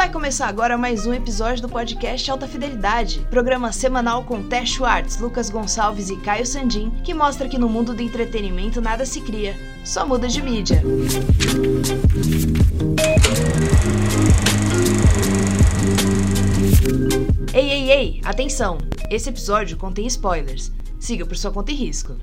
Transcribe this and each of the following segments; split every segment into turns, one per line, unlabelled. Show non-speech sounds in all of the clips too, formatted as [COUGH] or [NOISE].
Vai começar agora mais um episódio do podcast Alta Fidelidade, programa semanal com Té Schwartz, Lucas Gonçalves e Caio Sandin, que mostra que no mundo do entretenimento nada se cria, só muda de mídia. Ei, ei, ei, atenção! Esse episódio contém spoilers. Siga por sua conta e risco.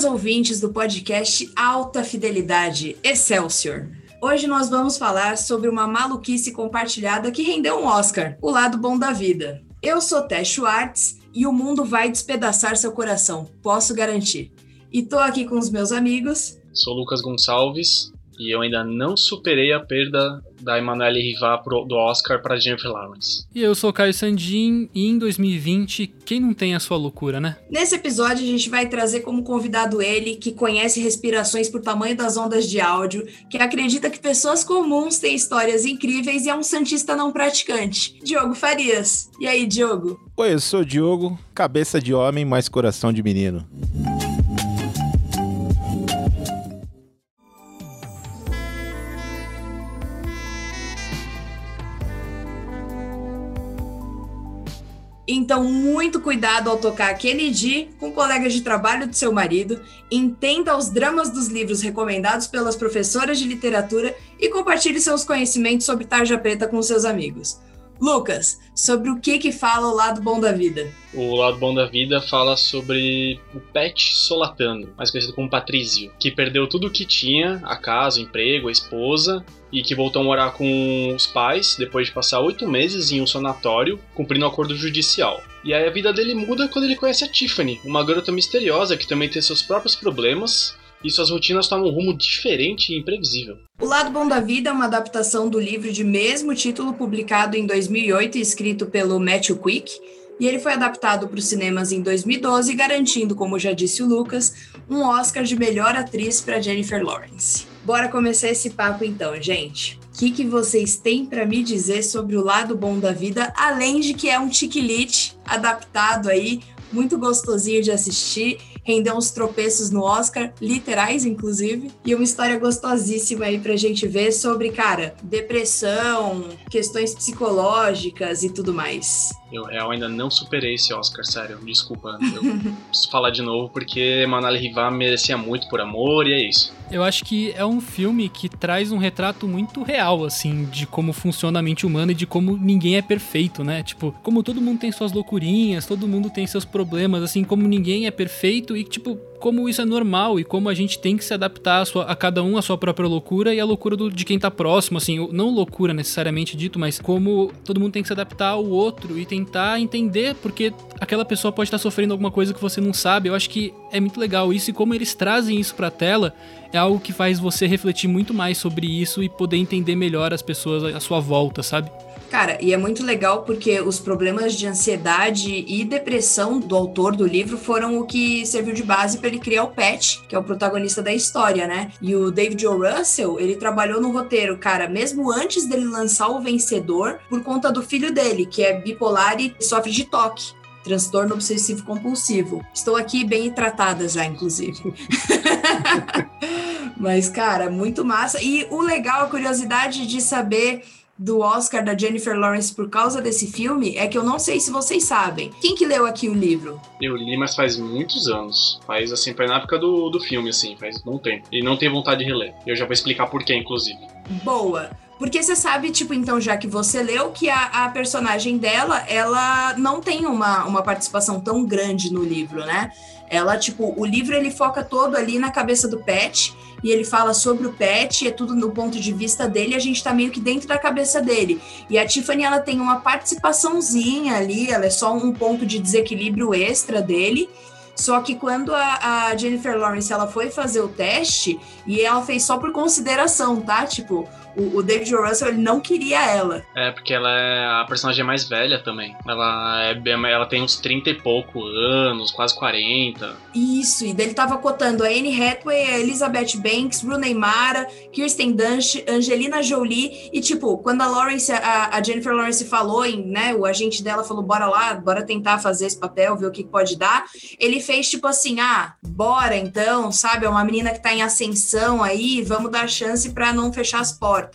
Caros ouvintes do podcast Alta Fidelidade Excelsior. Hoje nós vamos falar sobre uma maluquice compartilhada que rendeu um Oscar, o lado bom da vida. Eu sou Té Schwartz e o mundo vai despedaçar seu coração, posso garantir. E tô aqui com os meus amigos.
Sou Lucas Gonçalves e eu ainda não superei a perda da Emanuele Rivar do Oscar para Jennifer Lawrence.
E eu sou Caio Sandin e em 2020, quem não tem a sua loucura, né?
Nesse episódio a gente vai trazer como convidado ele, que conhece respirações por tamanho das ondas de áudio, que acredita que pessoas comuns têm histórias incríveis e é um santista não praticante. Diogo Farias. E aí, Diogo?
Oi, eu sou o Diogo, cabeça de homem, mas coração de menino.
Então, muito cuidado ao tocar Kennedy com colegas de trabalho do seu marido, entenda os dramas dos livros recomendados pelas professoras de literatura e compartilhe seus conhecimentos sobre tarja preta com seus amigos. Lucas, sobre o que que fala o lado bom da vida?
O lado bom da vida fala sobre o Pet Solatano, mais conhecido como Patrício, que perdeu tudo o que tinha, a casa, o emprego, a esposa, e que voltou a morar com os pais depois de passar oito meses em um sanatório, cumprindo um acordo judicial. E aí a vida dele muda quando ele conhece a Tiffany, uma garota misteriosa que também tem seus próprios problemas e suas rotinas tomam um rumo diferente e imprevisível.
O Lado Bom da Vida é uma adaptação do livro de mesmo título publicado em 2008 e escrito pelo Matthew Quick, e ele foi adaptado para os cinemas em 2012, garantindo, como já disse o Lucas, um Oscar de melhor atriz para Jennifer Lawrence. Bora começar esse papo então, gente. O que, que vocês têm para me dizer sobre o lado bom da vida, além de que é um chiquilite adaptado aí, muito gostosinho de assistir rendeu uns tropeços no Oscar, literais, inclusive, e uma história gostosíssima aí pra gente ver sobre, cara, depressão, questões psicológicas e tudo mais.
Eu real ainda não superei esse Oscar, sério. Desculpa. Eu [LAUGHS] preciso falar de novo porque Manali Rivar merecia muito por amor e é isso.
Eu acho que é um filme que traz um retrato muito real, assim, de como funciona a mente humana e de como ninguém é perfeito, né? Tipo, como todo mundo tem suas loucurinhas, todo mundo tem seus problemas, assim, como ninguém é perfeito e, tipo, como isso é normal e como a gente tem que se adaptar a, sua, a cada um a sua própria loucura e a loucura do, de quem tá próximo, assim, não loucura necessariamente dito, mas como todo mundo tem que se adaptar ao outro e tentar entender porque aquela pessoa pode estar sofrendo alguma coisa que você não sabe. Eu acho que é muito legal isso e como eles trazem isso pra tela é algo que faz você refletir muito mais sobre isso e poder entender melhor as pessoas à sua volta, sabe?
Cara, e é muito legal porque os problemas de ansiedade e depressão do autor do livro foram o que serviu de base para ele criar o Pet, que é o protagonista da história, né? E o David O. Russell, ele trabalhou no roteiro, cara, mesmo antes dele lançar o Vencedor, por conta do filho dele, que é bipolar e sofre de toque transtorno obsessivo compulsivo. Estou aqui bem tratada já, inclusive. [LAUGHS] [LAUGHS] Mas, cara, muito massa. E o legal, a curiosidade de saber do Oscar da Jennifer Lawrence por causa desse filme é que eu não sei se vocês sabem. Quem que leu aqui o livro?
Eu li, mas faz muitos anos. Faz assim, foi na época do, do filme, assim, faz um tempo. E não tenho vontade de reler. Eu já vou explicar por quê, inclusive.
Boa. Porque você sabe, tipo, então, já que você leu, que a, a, personagem dela, ela não tem uma, uma participação tão grande no livro, né? Ela, tipo, o livro ele foca todo ali na cabeça do Pet e ele fala sobre o Pet, é tudo no ponto de vista dele, a gente tá meio que dentro da cabeça dele. E a Tiffany, ela tem uma participaçãozinha ali, ela é só um ponto de desequilíbrio extra dele. Só que quando a, a, Jennifer Lawrence ela foi fazer o teste, e ela fez só por consideração, tá? Tipo, o, o David. Russell ele não queria ela.
É, porque ela é a personagem mais velha também. Ela, é, ela tem uns 30 e pouco anos, quase 40.
Isso, e dele tava cotando a Anne Hathaway, a Elizabeth Banks, Rooney Mara, Kirsten Dunst, Angelina Jolie, e tipo, quando a Lawrence, a, a, Jennifer Lawrence falou, em, né, o agente dela falou, bora lá, bora tentar fazer esse papel, ver o que pode dar, ele fez tipo assim, ah, bora então, sabe, é uma menina que tá em ascensão aí, vamos dar chance para não fechar as portas.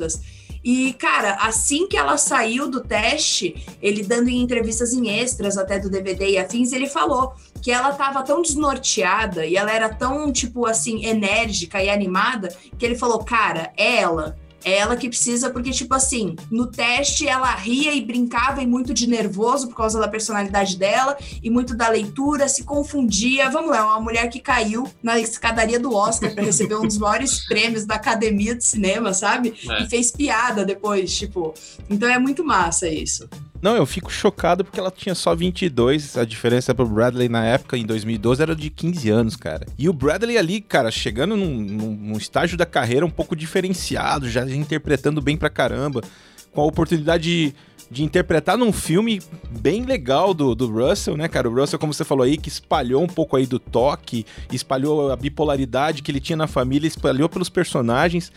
E, cara, assim que ela saiu do teste, ele dando em entrevistas em extras até do DVD e afins, ele falou que ela tava tão desnorteada e ela era tão, tipo assim, enérgica e animada, que ele falou, cara, é ela é ela que precisa, porque, tipo assim, no teste ela ria e brincava e muito de nervoso por causa da personalidade dela e muito da leitura, se confundia. Vamos lá, é uma mulher que caiu na escadaria do Oscar para receber um dos maiores [LAUGHS] prêmios da Academia de Cinema, sabe? É. E fez piada depois, tipo. Então é muito massa isso.
Não, eu fico chocado porque ela tinha só 22. A diferença pro Bradley na época, em 2012, era de 15 anos, cara. E o Bradley ali, cara, chegando num, num, estágio da carreira um pouco diferenciado, já interpretando bem pra caramba, com a oportunidade de de interpretar num filme bem legal do, do Russell, né, cara? O Russell, como você falou aí, que espalhou um pouco aí do toque, espalhou a bipolaridade que ele tinha na família, espalhou pelos personagens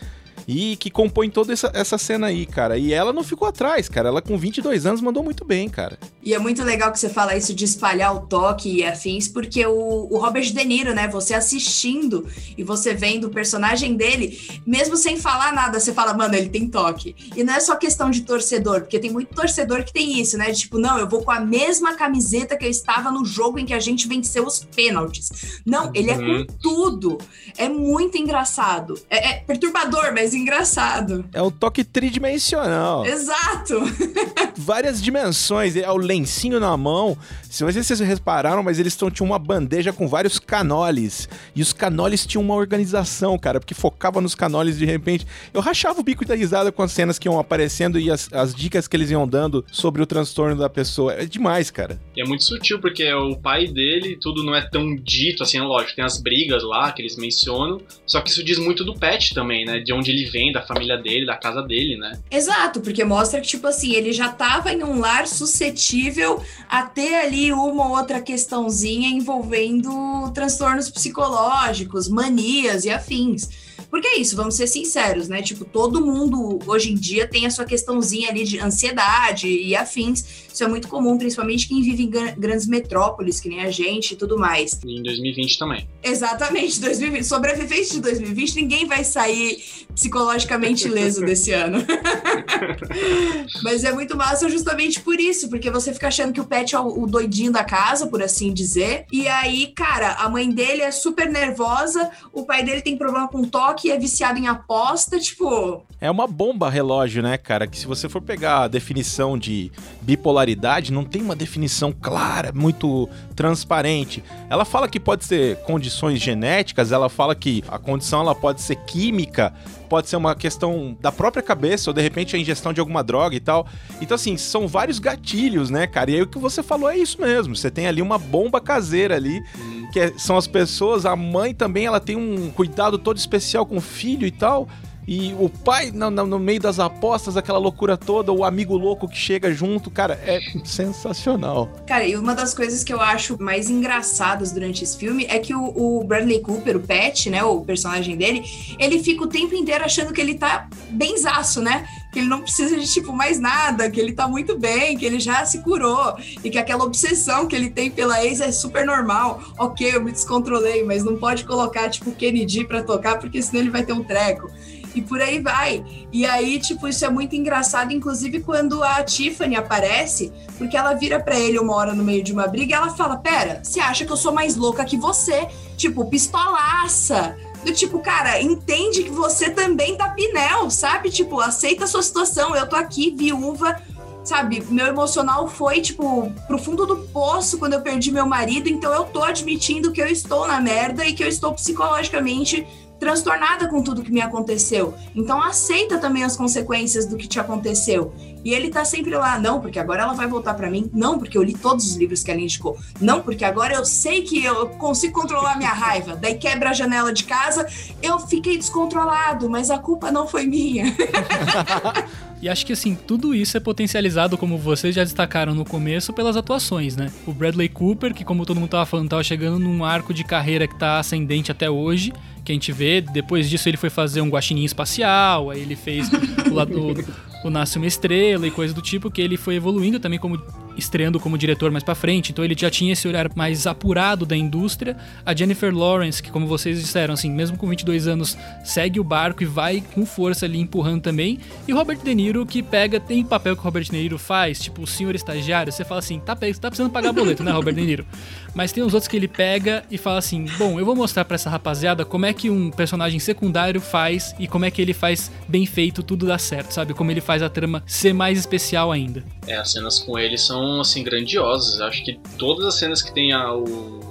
e que compõe toda essa, essa cena aí, cara. E ela não ficou atrás, cara. Ela com 22 anos mandou muito bem, cara.
E é muito legal que você fala isso de espalhar o toque e afins, porque o, o Robert De Niro, né? Você assistindo e você vendo o personagem dele, mesmo sem falar nada, você fala, mano, ele tem toque. E não é só questão de torcedor, porque tem muito torcedor que tem isso, né? Tipo, não, eu vou com a mesma camiseta que eu estava no jogo em que a gente venceu os pênaltis. Não, ele é com uhum. tudo. É muito engraçado. É, é perturbador, mas engraçado.
É um toque tridimensional.
Exato. [LAUGHS]
Várias dimensões. É o lencinho na mão. Se vocês repararam, mas eles tinham uma bandeja com vários canoles. E os canoles tinham uma organização, cara, porque focava nos canoles de repente. Eu rachava o bico da risada com as cenas que iam aparecendo e as, as dicas que eles iam dando sobre o transtorno da pessoa. É demais, cara.
E é muito sutil, porque é o pai dele, tudo não é tão dito assim, lógico, tem as brigas lá que eles mencionam. Só que isso diz muito do Pet também, né? De onde ele vem, da família dele, da casa dele, né?
Exato, porque mostra que, tipo assim, ele já tava em um lar suscetível a ter ali uma ou outra questãozinha envolvendo transtornos psicológicos, manias e afins. Porque é isso, vamos ser sinceros, né? Tipo, todo mundo hoje em dia tem a sua questãozinha ali de ansiedade e afins. Isso é muito comum, principalmente quem vive em grandes metrópoles, que nem a gente e tudo mais.
E em 2020 também.
Exatamente, [LAUGHS] 2020. Sobrevivente de 2020, ninguém vai sair psicologicamente ileso desse ano. [LAUGHS] Mas é muito massa justamente por isso, porque você fica achando que o pet é o doidinho da casa, por assim dizer. E aí, cara, a mãe dele é super nervosa, o pai dele tem problema com toque, é viciado em aposta, tipo.
É uma bomba relógio, né, cara? Que se você for pegar a definição de bipolaridade, não tem uma definição clara, muito transparente. Ela fala que pode ser condições genéticas, ela fala que a condição ela pode ser química, pode ser uma questão da própria cabeça, ou de repente a ingestão de alguma droga e tal. Então, assim, são vários gatilhos, né, cara? E aí o que você falou é isso mesmo. Você tem ali uma bomba caseira ali, que é, são as pessoas, a mãe também, ela tem um cuidado todo especial com o filho e tal. E o pai, no, no, meio das apostas, aquela loucura toda, o amigo louco que chega junto, cara, é sensacional.
Cara, e uma das coisas que eu acho mais engraçadas durante esse filme é que o, o Bradley Cooper, o Pet, né, o personagem dele, ele fica o tempo inteiro achando que ele tá benzaço, né? que ele não precisa de tipo mais nada, que ele tá muito bem, que ele já se curou e que aquela obsessão que ele tem pela ex é super normal. OK, eu me descontrolei, mas não pode colocar tipo Kennedy para tocar porque senão ele vai ter um treco e por aí vai. E aí, tipo, isso é muito engraçado, inclusive quando a Tiffany aparece, porque ela vira para ele uma hora no meio de uma briga e ela fala: Pera, você acha que eu sou mais louca que você? Tipo, pistolaça. Do tipo, cara, entende que você também tá pinel, sabe? Tipo, aceita a sua situação. Eu tô aqui, viúva, sabe? Meu emocional foi, tipo, pro fundo do poço quando eu perdi meu marido, então eu tô admitindo que eu estou na merda e que eu estou psicologicamente transtornada com tudo que me aconteceu. Então aceita também as consequências do que te aconteceu. E ele tá sempre lá, não, porque agora ela vai voltar para mim, não, porque eu li todos os livros que ela indicou, não, porque agora eu sei que eu consigo controlar minha raiva. Daí quebra a janela de casa, eu fiquei descontrolado, mas a culpa não foi minha. [LAUGHS]
E acho que assim, tudo isso é potencializado, como vocês já destacaram no começo, pelas atuações, né? O Bradley Cooper, que como todo mundo tava falando, tava chegando num arco de carreira que tá ascendente até hoje, que a gente vê. Depois disso ele foi fazer um guaxinim espacial, aí ele fez o, lado, o Nasce Uma Estrela e coisa do tipo, que ele foi evoluindo também como estreando como diretor mais para frente, então ele já tinha esse olhar mais apurado da indústria. A Jennifer Lawrence, que como vocês disseram, assim, mesmo com 22 anos, segue o barco e vai com força ali empurrando também. E Robert De Niro, que pega, tem papel que o Robert De Niro faz, tipo o senhor estagiário, você fala assim, tá, tá precisando pagar boleto, né, Robert De Niro? Mas tem os outros que ele pega e fala assim: bom, eu vou mostrar para essa rapaziada como é que um personagem secundário faz e como é que ele faz bem feito, tudo dá certo, sabe? Como ele faz a trama ser mais especial ainda.
É, as cenas com ele são, assim, grandiosas. Acho que todas as cenas que tem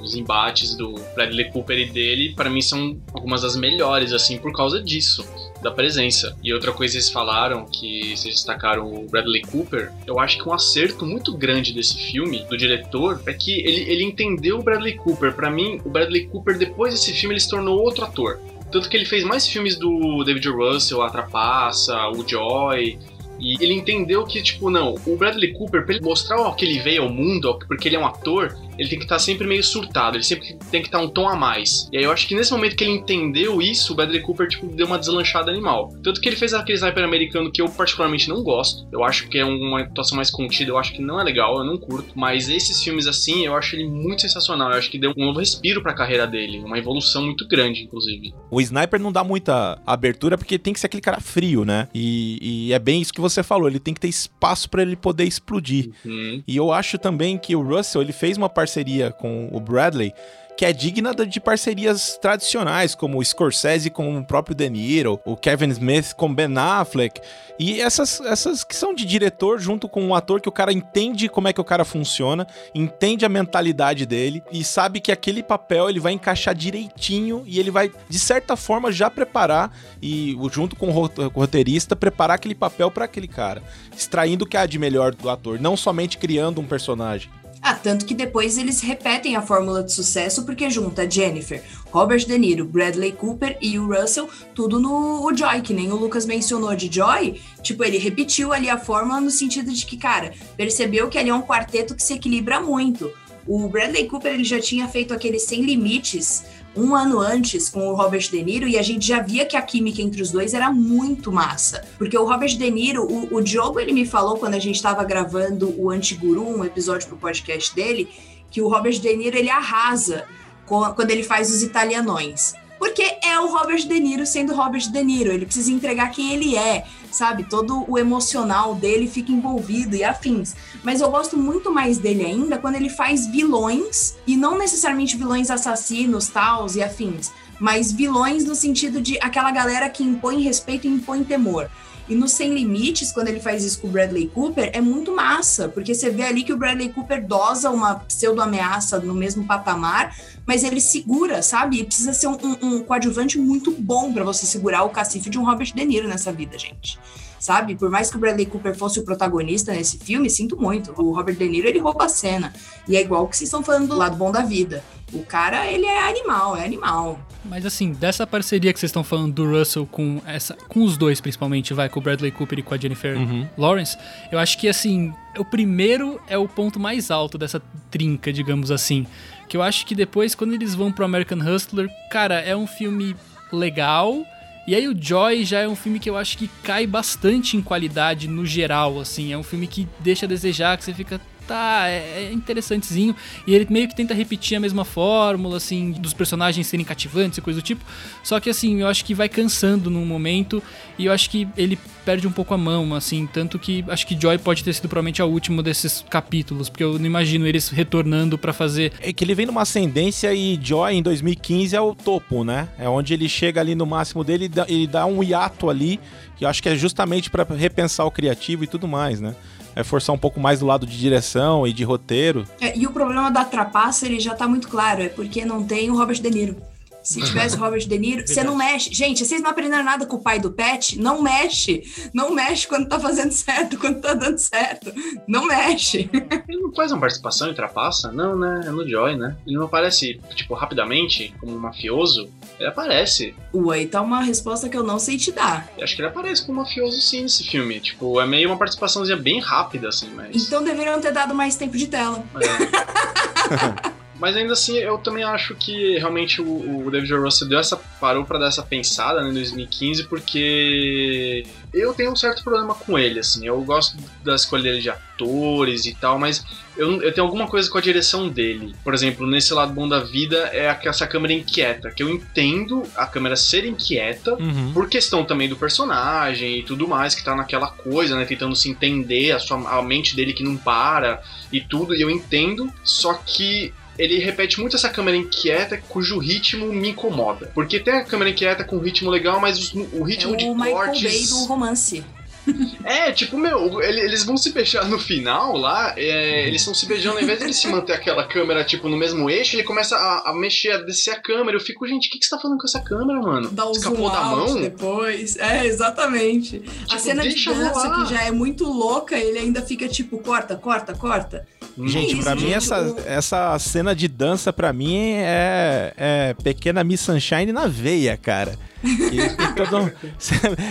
os embates do Bradley Cooper e dele, para mim são algumas das melhores, assim, por causa disso da presença. E outra coisa eles falaram, que vocês destacaram o Bradley Cooper, eu acho que um acerto muito grande desse filme, do diretor, é que ele, ele entendeu o Bradley Cooper. Para mim, o Bradley Cooper, depois desse filme, ele se tornou outro ator. Tanto que ele fez mais filmes do David Russell, A Trapaça, o Joy, e ele entendeu que, tipo, não, o Bradley Cooper, pra ele mostrar o que ele veio ao mundo, porque ele é um ator, ele tem que estar tá sempre meio surtado, ele sempre tem que estar tá um tom a mais. E aí eu acho que nesse momento que ele entendeu isso, o Bradley Cooper, tipo, deu uma deslanchada animal. Tanto que ele fez aquele sniper americano que eu particularmente não gosto. Eu acho que é uma atuação mais contida, eu acho que não é legal, eu não curto. Mas esses filmes assim, eu acho ele muito sensacional. Eu acho que deu um novo respiro pra carreira dele, uma evolução muito grande, inclusive.
O sniper não dá muita abertura porque tem que ser aquele cara frio, né? E, e é bem isso que você falou, ele tem que ter espaço para ele poder explodir. Uhum. E eu acho também que o Russell, ele fez uma parceria com o Bradley que é digna de parcerias tradicionais, como o Scorsese com o próprio De Niro, o Kevin Smith com Ben Affleck, e essas, essas que são de diretor junto com um ator que o cara entende como é que o cara funciona, entende a mentalidade dele e sabe que aquele papel ele vai encaixar direitinho e ele vai, de certa forma, já preparar e junto com o roteirista, preparar aquele papel para aquele cara, extraindo o que há de melhor do ator, não somente criando um personagem.
Ah, tanto que depois eles repetem a fórmula de sucesso porque junta Jennifer, Robert De Niro, Bradley Cooper e o Russell, tudo no o Joy, que nem o Lucas mencionou de Joy. Tipo, ele repetiu ali a fórmula no sentido de que, cara, percebeu que ali é um quarteto que se equilibra muito. O Bradley Cooper ele já tinha feito aquele Sem Limites um ano antes com o Robert De Niro e a gente já via que a química entre os dois era muito massa. Porque o Robert De Niro, o, o Diogo, ele me falou quando a gente estava gravando o Antiguru, um episódio pro podcast dele, que o Robert De Niro ele arrasa quando ele faz os italianões. Porque é o Robert De Niro sendo Robert De Niro, ele precisa entregar quem ele é, sabe? Todo o emocional dele fica envolvido e afins. Mas eu gosto muito mais dele ainda quando ele faz vilões, e não necessariamente vilões assassinos, tals e afins, mas vilões no sentido de aquela galera que impõe respeito e impõe temor. E no Sem Limites, quando ele faz isso com o Bradley Cooper, é muito massa, porque você vê ali que o Bradley Cooper dosa uma pseudo-ameaça no mesmo patamar, mas ele segura, sabe? E precisa ser um, um, um coadjuvante muito bom para você segurar o cacife de um Robert De Niro nessa vida, gente sabe? Por mais que o Bradley Cooper fosse o protagonista nesse filme, sinto muito. O Robert De Niro, ele rouba a cena. E é igual que vocês estão falando do lado bom da vida. O cara, ele é animal, é animal.
Mas assim, dessa parceria que vocês estão falando do Russell com essa, com os dois principalmente, vai com o Bradley Cooper e com a Jennifer uhum. Lawrence, eu acho que assim, o primeiro é o ponto mais alto dessa trinca, digamos assim, que eu acho que depois quando eles vão pro American Hustler, cara, é um filme legal, e aí o Joy já é um filme que eu acho que cai bastante em qualidade no geral, assim. É um filme que deixa a desejar, que você fica, tá, é, é interessantezinho. E ele meio que tenta repetir a mesma fórmula, assim, dos personagens serem cativantes e coisa do tipo. Só que, assim, eu acho que vai cansando num momento e eu acho que ele perde um pouco a mão, assim. Tanto que acho que Joy pode ter sido provavelmente a última desses capítulos, porque eu não imagino eles retornando para fazer.
É que ele vem numa ascendência e Joy em 2015 é o topo, né? É onde ele chega ali no máximo dele e ele dá um hiato ali, que eu acho que é justamente para repensar o criativo e tudo mais, né? É forçar um pouco mais do lado de direção e de roteiro.
É, e o problema da trapaça, ele já tá muito claro, é porque não tem o Robert De Niro Se tivesse Robert De Niro, você não mexe. Gente, vocês não aprenderam nada com o pai do Pet? Não mexe. Não mexe quando tá fazendo [LAUGHS] certo, quando tá dando certo. Não mexe.
Ele não faz uma participação e trapaça? Não, né? É no Joy, né? Ele não aparece, tipo, rapidamente, como um mafioso. Ele aparece.
Ué, tá uma resposta que eu não sei te dar.
Eu acho que ele aparece como mafioso sim nesse filme. Tipo, é meio uma participaçãozinha bem rápida, assim, mas.
Então deveriam ter dado mais tempo de tela.
É. [LAUGHS] Mas ainda assim, eu também acho que realmente o, o David. Russell deu essa, parou para dar essa pensada né, em 2015, porque eu tenho um certo problema com ele, assim. Eu gosto da escolha dele de atores e tal, mas eu, eu tenho alguma coisa com a direção dele. Por exemplo, nesse lado bom da vida é essa câmera inquieta, que eu entendo a câmera ser inquieta,
Uhum.
por questão também do personagem e tudo mais, que tá naquela coisa, né? Tentando se entender, a, sua, a mente dele que não para e tudo, e eu entendo, só que ele repete muito essa câmera inquieta cujo ritmo me incomoda. Porque tem a câmera inquieta com ritmo legal, mas o, o
É
ritmo de
o Michael
cortes...
Bay do romance. [LAUGHS]
É, tipo, meu, ele- eles vão se beijar no final lá, é, eles estão se beijando, ao invés de ele se manter aquela câmera, tipo, no mesmo eixo, ele começa a, a mexer, a descer a câmera. Eu fico, gente, o que, que você tá fazendo com essa câmera, mano?
Dá um
Escapou da mão?
depois. É, exatamente. a
Tipo,
cena de dança,
rolar.
que já é muito louca, ele ainda fica tipo, corta, corta, corta.
Gente, pra mim essa, essa cena de dança pra mim é, é pequena Miss Sunshine na veia, cara.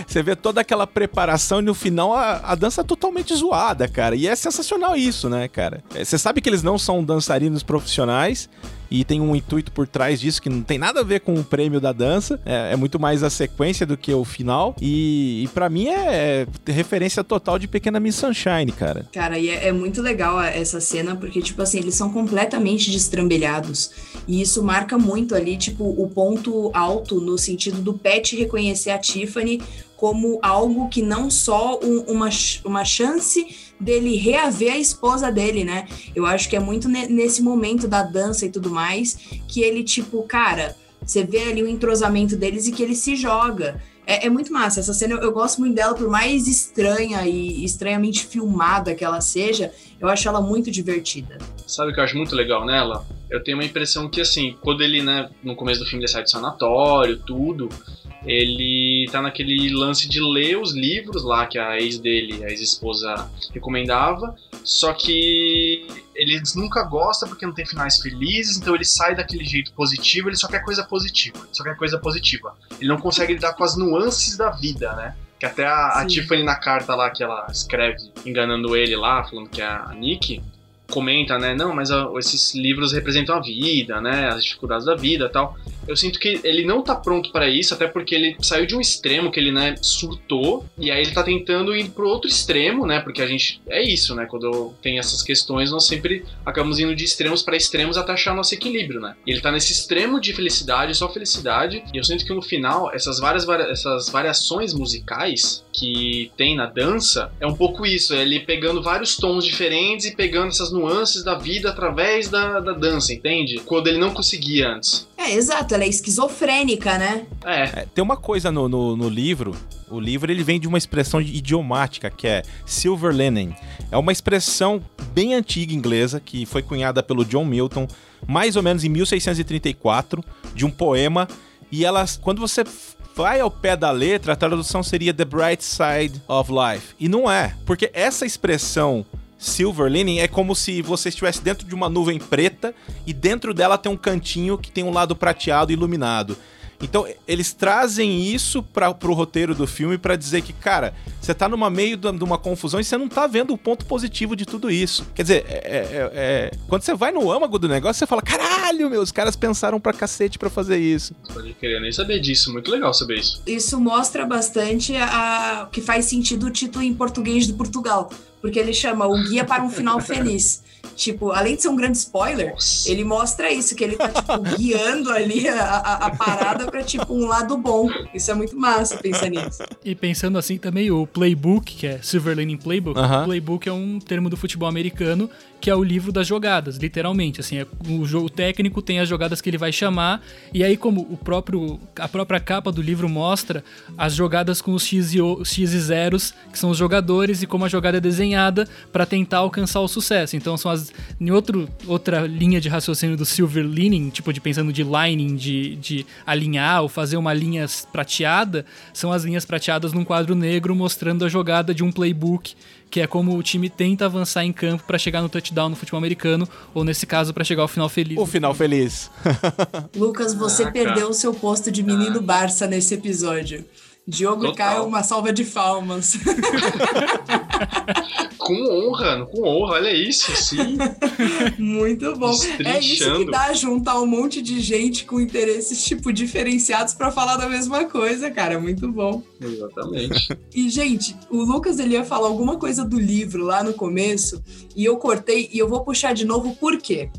Você [LAUGHS] vê toda aquela preparação e no final a, a dança é totalmente zoada, cara. E é sensacional isso, né, cara? Você sabe que eles não são dançarinos profissionais e tem um intuito por trás disso que não tem nada a ver com o prêmio da dança. É, é muito mais a sequência do que o final. E, e para mim é, é referência total de Pequena Miss Sunshine, cara.
Cara, e é, é muito legal essa cena, porque, tipo assim, eles são completamente destrambelhados. E isso marca muito ali, tipo, o ponto alto no sentido do Pet reconhecer a Tiffany como algo que não só um- uma, uma chance dele reaver a esposa dele, né? Eu acho que é muito ne- nesse momento da dança e tudo mais que ele, tipo, cara, você vê ali o entrosamento deles e que ele se joga. É, é muito massa. Essa cena eu, eu gosto muito dela, por mais estranha e estranhamente filmada que ela seja, eu acho ela muito divertida.
Sabe o que eu acho muito legal nela? Eu tenho uma impressão que, assim, quando ele, né, no começo do filme ele sai do sanatório, tudo, ele tá naquele lance de ler os livros lá que a ex dele, a ex-esposa, recomendava, só que ele nunca gosta porque não tem finais felizes, então ele sai daquele jeito positivo, ele só quer coisa positiva, só quer coisa positiva. Ele não consegue lidar com as nuances da vida, né? Que até a, a. Tiffany, na carta lá que ela escreve, enganando ele lá, falando que é a Nick, comenta, né? Não, mas ó, esses livros representam a vida, né? As dificuldades da vida e tal. Eu sinto que ele não tá pronto pra isso, até porque ele saiu de um extremo que ele, né, surtou, e aí ele tá tentando ir pro outro extremo, né? Porque a gente. É isso, né? Quando tem essas questões, nós sempre acabamos indo de extremos pra extremos até achar nosso equilíbrio, né? E ele tá nesse extremo de felicidade, só felicidade, e eu sinto que no final, essas várias essas variações musicais que tem na dança é um pouco isso, é ele pegando vários tons diferentes e pegando essas nuances da vida através da, da dança, entende? Quando ele não conseguia antes.
É, exato, ela é esquizofrênica, né?
É,
É, tem uma coisa no, no, no livro. O livro ele vem de uma expressão idiomática que é silver linen. É uma expressão bem antiga inglesa que foi cunhada pelo John Milton, mais ou menos em 1634, de um poema. E elas, quando você vai ao pé da letra, a tradução seria The Bright Side of Life. E não é, porque essa expressão Silver lining é como se você estivesse dentro de uma nuvem preta e dentro dela tem um cantinho que tem um lado prateado e iluminado. Então, eles trazem isso para pro roteiro do filme para dizer que, cara, você tá numa meio de uma confusão e você não tá vendo o ponto positivo de tudo isso. Quer dizer, é- é- é- quando você vai no âmago do negócio, você fala, caralho, meu, os caras pensaram pra cacete pra fazer isso.
pode querer nem saber disso, muito legal saber isso.
Isso mostra bastante a, que faz sentido o título em português do Portugal, porque ele chama O Guia para um Final Feliz. Tipo, além de ser um grande spoiler,
Nossa.
ele mostra isso, que ele tá, tipo, guiando ali a, a- a parada pra, tipo, um lado bom. Isso é muito massa pensar nisso.
E pensando assim também, o playbook, que é Silver Lining Playbook,
Aham.
playbook é um termo do futebol americano, que é o livro das jogadas, literalmente. Assim, é, o jogo técnico tem as jogadas que ele vai chamar, e aí como o próprio a própria capa do livro mostra as jogadas com os X e, o- X e zeros, que são os jogadores, e como a jogada é desenhada para tentar alcançar o sucesso. Então são as em outro, outra linha de raciocínio do silver lining, tipo de pensando de lining, de, de alinhar ou fazer uma linha prateada, são as linhas prateadas num quadro negro mostrando a jogada de um playbook que é como o time tenta avançar em campo para chegar no touchdown no futebol americano, ou nesse caso, para chegar ao final feliz.
O final feliz. [LAUGHS]
Lucas, você ah, perdeu o seu posto de menino ah. Barça nesse episódio. Diogo Total. Caio, uma salva de palmas. [LAUGHS]
com honra, com honra, olha isso, sim.
Muito bom. É isso que dá juntar um monte de gente com interesses, tipo, diferenciados para falar da mesma coisa, cara. Muito bom.
Exatamente.
E, gente, o Lucas ele ia falar alguma coisa do livro lá no começo, e eu cortei, e eu vou puxar de novo, por quê?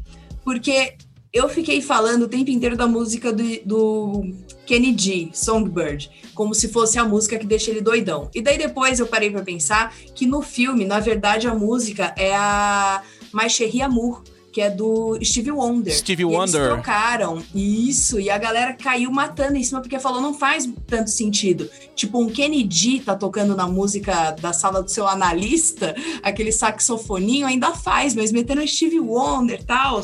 Porque eu fiquei falando o tempo inteiro da música do, do Kenny G, Songbird, como se fosse a música que deixa ele doidão. E daí depois eu parei para pensar que no filme, na verdade, a música é a My Cherie Amour, que é do Stevie Wonder.
Stevie Wonder.
Eles trocaram isso, e a galera caiu matando em cima porque falou não faz tanto sentido. Tipo, um Kenny G tá tocando na música da sala do seu analista, aquele saxofoninho ainda faz, mas metendo Stevie Wonder e tal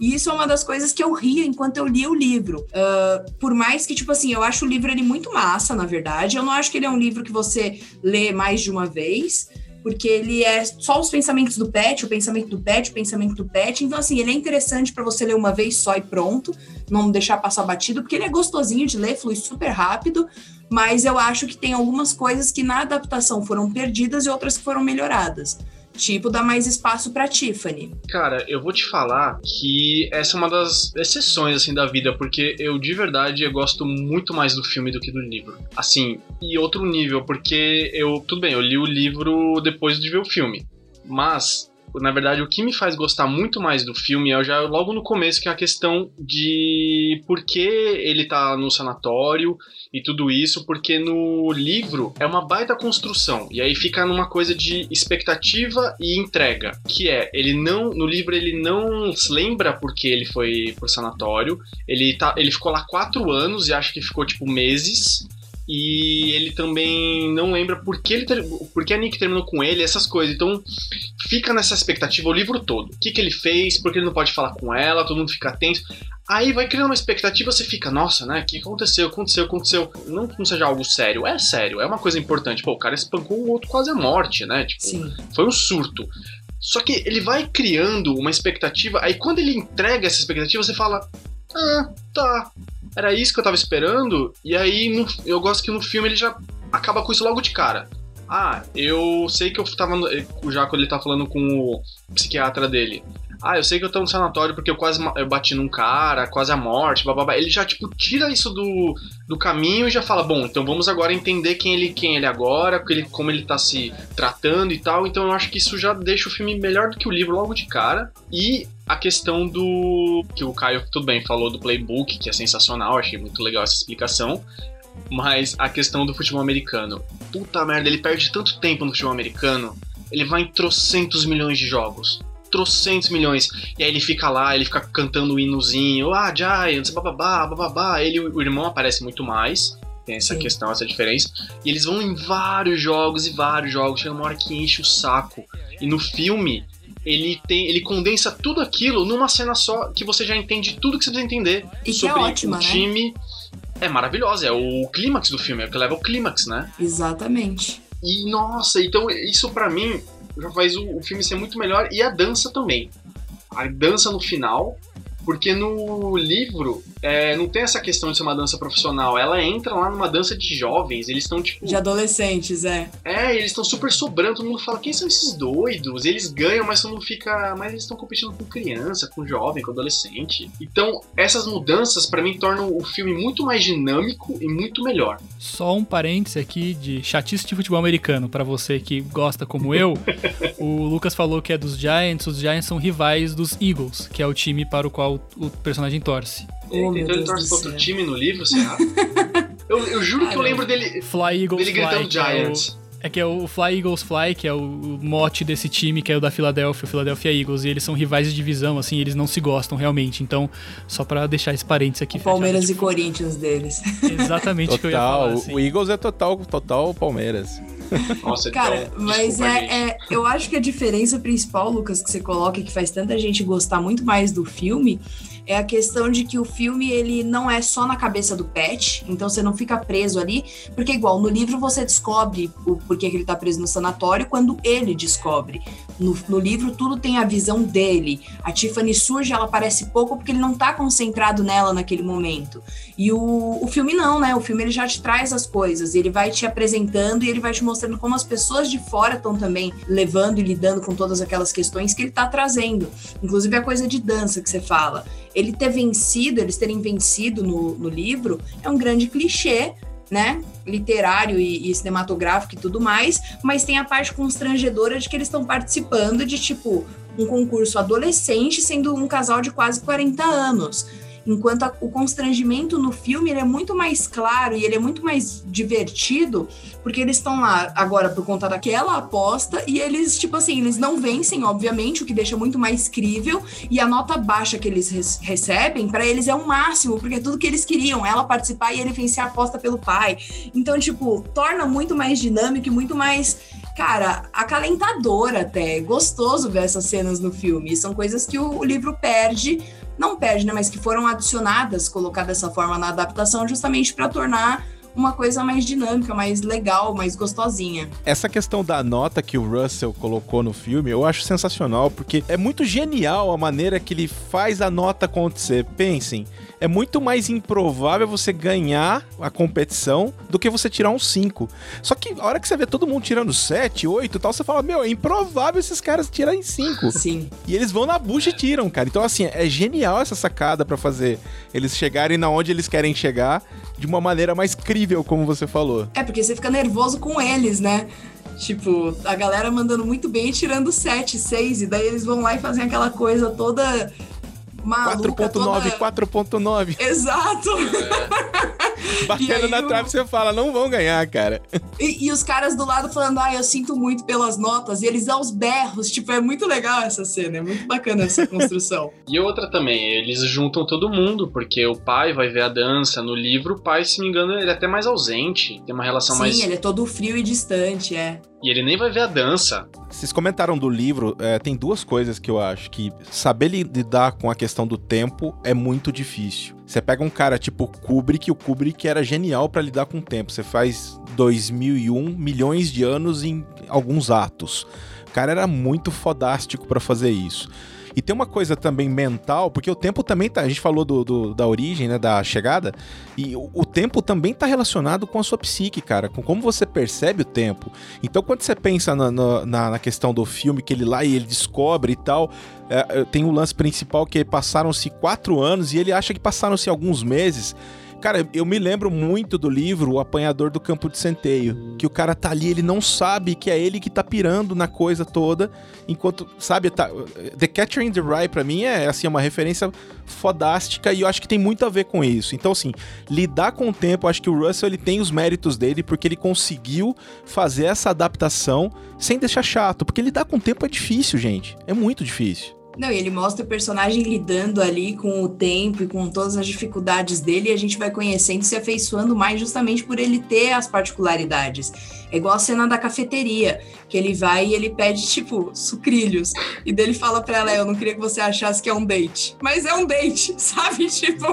e isso é uma das coisas que eu ria enquanto eu lia o livro. Uh, por mais que, tipo assim, eu acho o livro ele muito massa, na verdade. Eu não acho que ele é um livro que você lê mais de uma vez porque ele é só os pensamentos do pet, o pensamento do pet, o pensamento do pet. Então, assim, ele é interessante para você ler uma vez só e pronto, não deixar passar batido, porque ele é gostosinho de ler, flui super rápido, mas eu acho que tem algumas coisas que na adaptação foram perdidas e outras que foram melhoradas. Tipo, dá mais espaço pra Tiffany.
Cara, eu vou te falar que essa é uma das exceções, assim, da vida, porque eu, de verdade, eu gosto muito mais do filme do que do livro. Assim, e outro nível, porque eu, tudo bem, eu li o livro depois de ver o filme, mas na verdade, o que me faz gostar muito mais do filme é já logo no começo, que é a questão de por que ele tá no sanatório e tudo isso, porque no livro é uma baita construção. E aí fica numa coisa de expectativa e entrega, que é, ele não, no livro ele não se lembra porque ele foi pro sanatório, ele, tá, ele ficou lá quatro anos e acho que ficou tipo meses, e ele também não lembra por que, ele ter, por que a Nick terminou com ele, essas coisas. Então fica nessa expectativa o livro todo. O que, que ele fez, por que ele não pode falar com ela, todo mundo fica tenso. Aí vai criando uma expectativa, você fica, nossa, né? O que aconteceu? Aconteceu, aconteceu. Não que não seja algo sério, é sério, é uma coisa importante. Pô, o cara espancou o outro quase à morte, né? Tipo,
Sim.
foi um surto. Só que ele vai criando uma expectativa, aí quando ele entrega essa expectativa, você fala: Ah, tá, era isso que eu tava esperando. E aí no, eu gosto que no filme ele já acaba com isso logo de cara. Ah, eu sei que eu tava. Já quando ele tá falando com o psiquiatra dele. Ah, eu sei que eu tô no sanatório porque eu quase eu bati num cara, quase a morte, babá. Ele já, tipo, tira isso do, do caminho e já fala, bom, então vamos agora entender quem ele, quem ele é agora, ele, como ele tá se tratando e tal. Então eu acho que isso já deixa o filme melhor do que o livro logo de cara. E a questão do. que o Caio, tudo bem, falou do playbook, que é sensacional, achei muito legal essa explicação. Mas a questão do futebol americano. Puta merda, ele perde tanto tempo no futebol americano. Ele vai em trocentos milhões de jogos trocentos milhões. E aí ele fica lá, ele fica cantando o hinozinho, ah, Giants, bababá, bababá. Ele o irmão aparece muito mais. Tem essa Sim. questão, essa diferença. E eles vão em vários jogos e vários jogos. Chega uma hora que enche o saco. E no filme, ele tem ele condensa tudo aquilo numa cena só que você já entende tudo que você precisa entender
e
sobre
é ótima,
o né? time. Né? É maravilhosa, é o clímax do filme, é o que leva ao clímax, né?
Exatamente.
E nossa, então isso para mim já faz o, o filme ser muito melhor e a dança também. A dança no final porque no livro é, não tem essa questão de ser uma dança profissional. Ela entra lá numa dança de jovens. Eles estão tipo.
De adolescentes, é.
É, eles estão super sobrando. Todo mundo fala: quem são esses doidos? Eles ganham, mas todo mundo fica. Mas eles estão competindo com criança, com jovem, com adolescente. Então, essas mudanças, para mim, tornam o filme muito mais dinâmico e muito melhor.
Só um parêntese aqui de chatice de futebol americano, para você que gosta como eu. [LAUGHS] o Lucas falou que é dos Giants. Os Giants são rivais dos Eagles, que é o time para o qual o, personagem torce.
Oh, então ele torce para outro time no livro, será? [LAUGHS] eu, eu juro que eu lembro dele,
Fly Eagles
dele gritando
Fly,
Giants.
É, que é o Fly Eagles Fly, que é o mote desse time, que é o da Philadelphia, o Philadelphia Eagles, e eles são rivais de divisão, assim, eles não se gostam realmente. Então, só para deixar esse parênteses aqui.
O Palmeiras fechado, tipo, e Corinthians deles.
Exatamente o que eu ia falar.
Assim. O Eagles é total, total Palmeiras.
Nossa,
Cara,
então,
mas
desculpa,
é, é- Eu acho que a diferença principal, Lucas, que você coloca e que faz tanta gente gostar muito mais do filme. É a questão de que o filme ele não é só na cabeça do Pet, então você não fica preso ali, porque igual no livro você descobre o porquê que ele tá preso no sanatório quando ele descobre. No, no livro tudo tem a visão dele. A Tiffany surge, ela aparece pouco porque ele não tá concentrado nela naquele momento. E o, o filme não, né? O filme ele já te traz as coisas, ele vai te apresentando e ele vai te mostrando como as pessoas de fora estão também levando e lidando com todas aquelas questões que ele tá trazendo. Inclusive a coisa de dança que você fala. Ele ter vencido, eles terem vencido no, no livro, é um grande clichê, né? Literário e, e cinematográfico e tudo mais, mas tem a parte constrangedora de que eles estão participando de tipo um concurso adolescente, sendo um casal de quase 40 anos. Enquanto a- o constrangimento no filme é muito mais claro e ele é muito mais divertido, porque eles estão lá agora por conta daquela aposta e eles, tipo assim, eles não vencem, obviamente, o que deixa muito mais crível, e a nota baixa que eles recebem, para eles é o máximo, porque é tudo que eles queriam, ela participar e ele vencer a aposta pelo pai. Então, tipo, torna muito mais dinâmico e muito mais cara, acalentador até. Gostoso ver essas cenas no filme. São coisas que o livro perde. Não perde, né? Mas que foram adicionadas, colocadas dessa forma na adaptação, justamente para tornar uma coisa mais dinâmica, mais legal, mais gostosinha.
Essa questão da nota que o Russell colocou no filme, eu acho sensacional, porque é muito genial a maneira que ele faz a nota acontecer. Pensem, é muito mais improvável você ganhar a competição do que você tirar um 5. Só que a hora que você vê todo mundo tirando 7, 8 e tal, você fala, meu, é improvável esses caras tirarem 5.
Sim.
E eles vão na bucha e tiram, cara. Então, assim, é genial essa sacada pra fazer eles chegarem na onde eles querem chegar de uma maneira mais crível, como você falou.
É porque você fica nervoso com eles, né? Tipo, a galera mandando muito bem e tirando 7, 6, e daí eles vão lá e fazem aquela coisa toda maluca.
4.9,
toda...
4.9.
Exato! [LAUGHS] E
Batendo na trave, você fala, não vão ganhar, cara. [LAUGHS]
E, e os caras do lado falando, ah, eu sinto muito pelas notas, e eles aos berros, tipo, é muito legal essa cena, é muito bacana essa [LAUGHS] construção.
E outra também, eles juntam todo mundo, porque o pai vai ver a dança. No livro, o pai, se me engano, ele é até mais ausente, tem uma relação
Sim,
mais.
ele é todo frio e distante, é.
E ele nem vai ver a dança.
Vocês comentaram do livro, é, tem duas coisas que eu acho que saber li- lidar com a questão do tempo é muito difícil. Você pega um cara tipo Kubrick, o Kubrick era genial pra lidar com o tempo. Você faz 2001 milhões de anos em alguns atos. O cara era muito fodástico pra fazer isso. E tem uma coisa também mental, porque o tempo também tá. A gente falou do, do- da origem, né? Da chegada. E o, o tempo também tá relacionado com a sua psique, cara. Com como você percebe o tempo. Então, quando você pensa na, na, na- questão do filme, que ele lá e ele descobre e tal, é, é, tem o lance principal que passaram-se quatro anos e ele acha que passaram-se alguns meses. Cara, eu me lembro muito do livro O Apanhador do Campo de Centeio, que o cara tá ali, ele não sabe que é ele que tá pirando na coisa toda, enquanto, sabe, tá, The Catcher in the Rye pra mim é assim uma referência fodástica e eu acho que tem muito a ver com isso. Então assim, lidar com o tempo, eu acho que o Russell ele tem os méritos dele porque ele conseguiu fazer essa adaptação sem deixar chato, porque lidar com o tempo é difícil, gente. É muito difícil.
Não, e ele mostra o personagem lidando ali com o tempo e com todas as dificuldades dele, e a gente vai conhecendo e se afeiçoando mais justamente por ele ter as particularidades. É igual a cena da cafeteria, que ele vai e ele pede, tipo, sucrilhos. E dele fala pra ela, eu não queria que você achasse que é um date. Mas é um date, [LAUGHS] sabe? Tipo,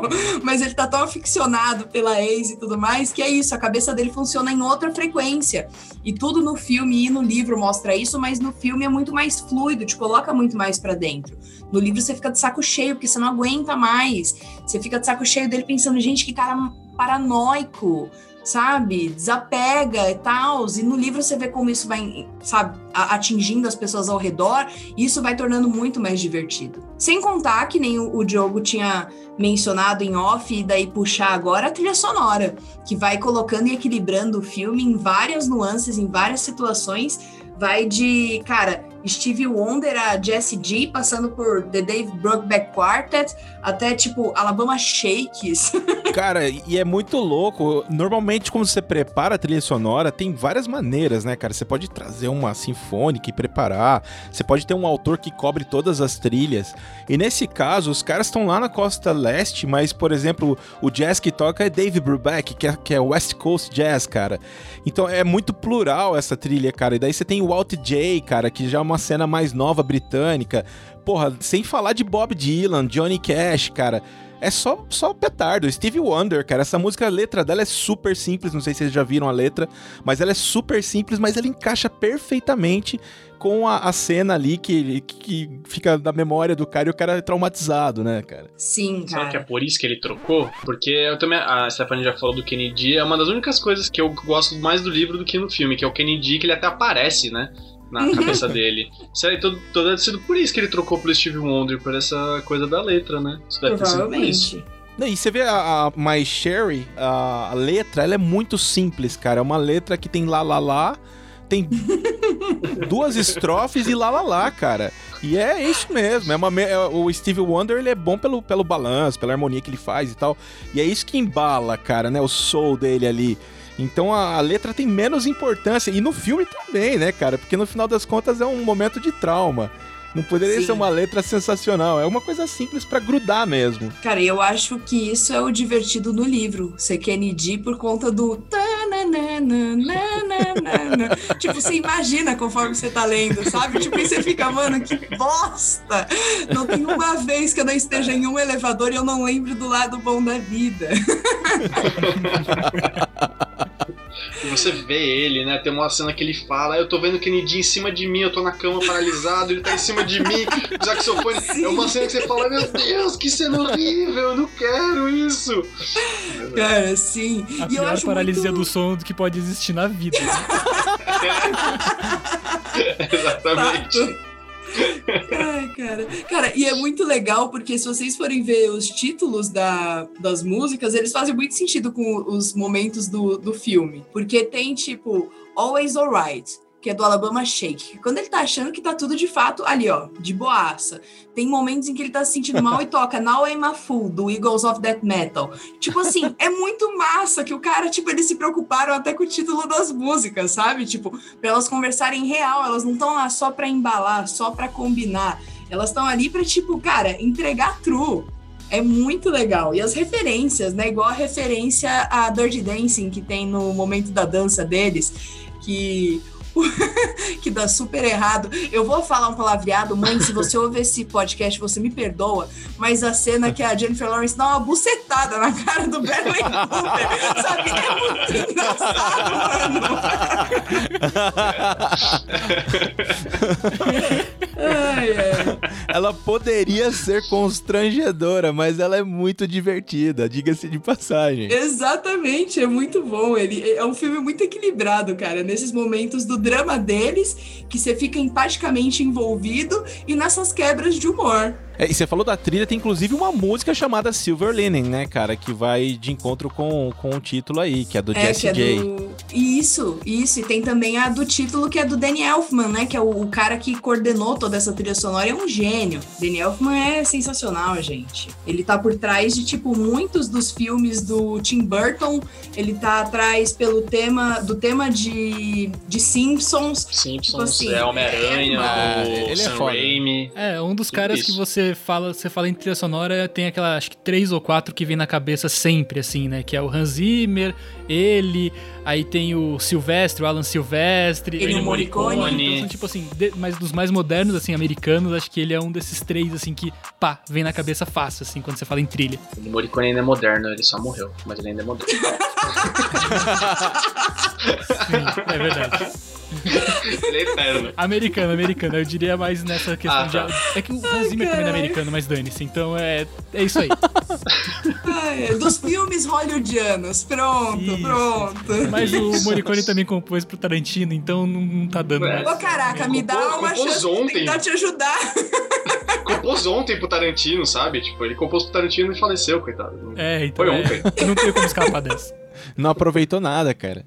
mas ele tá tão aficionado pela ex e tudo mais, que é isso, a cabeça dele funciona em outra frequência. E tudo no filme e no livro mostra isso, mas no filme é muito mais fluido, te coloca muito mais pra dentro. No livro você fica de saco cheio, porque você não aguenta mais. Você fica de saco cheio dele pensando, gente, que cara paranoico, sabe? Desapega e tal. E no livro você vê como isso vai, sabe, atingindo as pessoas ao redor, e isso vai tornando muito mais divertido. Sem contar que nem o, o Diogo tinha mencionado em off, e daí puxar agora a trilha sonora, que vai colocando e equilibrando o filme em várias nuances, em várias situações. Vai de, cara, Stevie Wonder a Jessie G, passando por The Dave Brubeck Quartet, até tipo Alabama Shakes. [LAUGHS]
Cara, e é muito louco. Normalmente, quando você prepara a trilha sonora, tem várias maneiras, né, cara? Você pode trazer uma sinfônica e preparar. Você pode ter um autor que cobre todas as trilhas. E nesse caso, os caras estão lá na costa leste, mas, por exemplo, o jazz que toca é Dave Brubeck, que é, que é West Coast Jazz, cara. Então é muito plural essa trilha, cara. E daí você tem o Walt J, cara, que já é uma cena mais nova britânica. Porra, sem falar de Bob Dylan, Johnny Cash, cara é só, só petardo. Steve Wonder, cara, essa música, a letra dela é super simples, não sei se vocês já viram a letra, mas ela é super simples, mas ela encaixa perfeitamente com a, a cena ali que, que fica na memória do cara e o cara é traumatizado, né, cara?
Sim,
Será
cara.
que é por isso que ele trocou? Porque eu também. A Stephanie já falou do Kennedy, é uma das únicas coisas que eu gosto mais do livro do que no filme, que é o Kennedy, que ele até aparece, né? Na cabeça dele. Sério, todo, todo deve ter sido por isso que ele trocou pro Steve Wonder, por essa coisa da letra, né? Isso deve ter sido por isso.
Não, E você vê a, a My Sherry, a, a letra, ela é muito simples, cara. É uma letra que tem lá, lá, lá, tem [LAUGHS] duas estrofes e lá, lá, lá, cara. E é isso mesmo. É uma, é- o Steve Wonder, ele é bom pelo, pelo balanço, pela harmonia que ele faz e tal. E é isso que embala, cara, né? O soul dele ali. Então a, a letra tem menos importância. E no filme também, né, cara? Porque no final das contas é um momento de trauma. Não poderia
Sim.
ser uma letra sensacional. É uma coisa simples pra grudar mesmo.
Cara, eu acho que isso é o divertido no livro, ser Kennedy por conta do. [LAUGHS] tipo, você imagina conforme você tá lendo, sabe? Tipo, e você fica, mano, que bosta! Não tem uma vez que eu não esteja em um elevador e eu não lembro do lado bom da vida. [LAUGHS]
E você vê ele, né? Tem uma cena que ele fala: Eu tô vendo o Kennedy em cima de mim, eu tô na cama paralisado, ele tá em cima de mim, o saxofone. [LAUGHS] É uma cena que você fala: Meu Deus, que cena horrível, eu não quero isso.
Cara, sim.
A
e eu
pior
acho
paralisia
muito...
do som que pode existir na vida. né? [LAUGHS]
Exatamente.
Ai, cara. Cara, e é muito legal porque se vocês forem ver os títulos da, das músicas, eles fazem muito sentido com os momentos do, do filme. Porque tem, tipo, Always Alright, que é do Alabama Shake. Quando ele tá achando que tá tudo de fato ali, ó, de boaça. Tem momentos em que ele tá se sentindo mal e toca Now I'm a Fool, do Eagles of Death Metal. Tipo assim, é muito massa que o cara, tipo, eles se preocuparam até com o título das músicas, sabe? Tipo, pra elas conversarem real, elas não estão lá só pra embalar, só pra combinar. Elas estão ali pra, tipo, cara, entregar true. É muito legal. E as referências, né? Igual a referência a Dirty Dancing que tem no momento da dança deles, que [LAUGHS] que dá super errado. Eu vou falar um palavreado, mãe, se você ouve esse podcast, você me perdoa, mas a cena que a Jennifer Lawrence dá uma bucetada na cara do Bradley Cooper, [LAUGHS] sabe? É muito engraçado, mano. [LAUGHS] Ai, ai. [LAUGHS]
ela poderia ser constrangedora, mas ela é muito divertida, diga-se de passagem.
Exatamente, é muito bom. Ele é um filme muito equilibrado, cara. Nesses momentos do drama deles, que você fica empaticamente envolvido, e nessas quebras de humor.
É, e você falou da trilha, tem inclusive uma música chamada Silver Lining, né, cara? Que vai de encontro com, com o título aí, que é do
É,
Jesse
é
J.
do... Isso, isso. E tem também a do título, que é do Danny Elfman, né? Que é o, o cara que coordenou toda essa trilha sonora. É um gênio. Danny Elfman é sensacional, gente. Ele tá por trás de, tipo, muitos dos filmes do Tim Burton. Ele tá atrás pelo tema, do tema de, de Simpsons.
Simpsons,
Tipo assim,
é Homem-Aranha,
é, ele é
Sam
foda.
Raimi.
É, um dos caras
isso.
que você fala, você fala em trilha sonora, tem aquela, acho que três ou quatro que vem na cabeça sempre, assim, né? Que é o Hans Zimmer, ele, aí tem o Silvestre, o Alan Silvestre,
Ele o Morricone.
Então, são tipo assim, de- mas dos mais modernos, assim, americanos, acho que ele é um desses três, assim, que, pá, vem na cabeça fácil, assim, quando você fala em trilha.
O Morricone ainda é moderno, ele só morreu, mas ele ainda é moderno. [LAUGHS]
Sim, é verdade.
É eterno.
Americano, americano, eu diria mais nessa questão
Ah, tá.
de. É que o Hans Zimmer também é americano, mas dane-se, então é, é isso aí.
Ai, é dos filmes hollywoodianos. Pronto,
Isso.
pronto.
Mas o Morricone também compôs pro Tarantino, então não, não tá dando
É.
Ô, caraca, me dá
Compôs-
uma
compôs
chance de
ontem.
tentar te ajudar. [LAUGHS]
Compôs ontem pro Tarantino, sabe? Tipo, ele compôs pro Tarantino e faleceu, coitado.
É, então
Foi
é,
ontem.
não tenho como escapar dessa.
Não aproveitou nada, cara.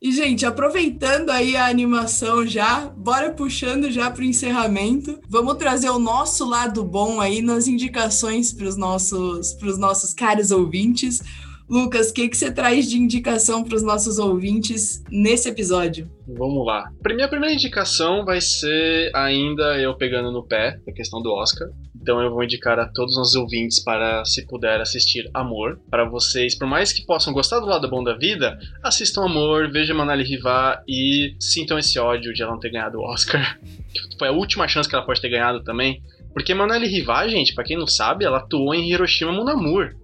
E, gente, aproveitando aí a animação já, bora puxando já para o encerramento. Vamos trazer o nosso lado bom aí nas indicações para os nossos, nossos caros ouvintes. Lucas, o que, que você traz de indicação para os nossos ouvintes nesse episódio?
Vamos lá. Minha primeira indicação vai ser ainda eu pegando no pé a questão do Oscar. Então eu vou indicar a todos os ouvintes para, se puder, assistir Amor. Para vocês, por mais que possam gostar do lado bom da vida, assistam Amor, vejam Manali Rivar e sintam esse ódio de ela não ter ganhado o Oscar. [LAUGHS] Foi a última chance que ela pode ter ganhado também. Porque Manali Rivar, gente, para quem não sabe, ela atuou em Hiroshima Mon Amour.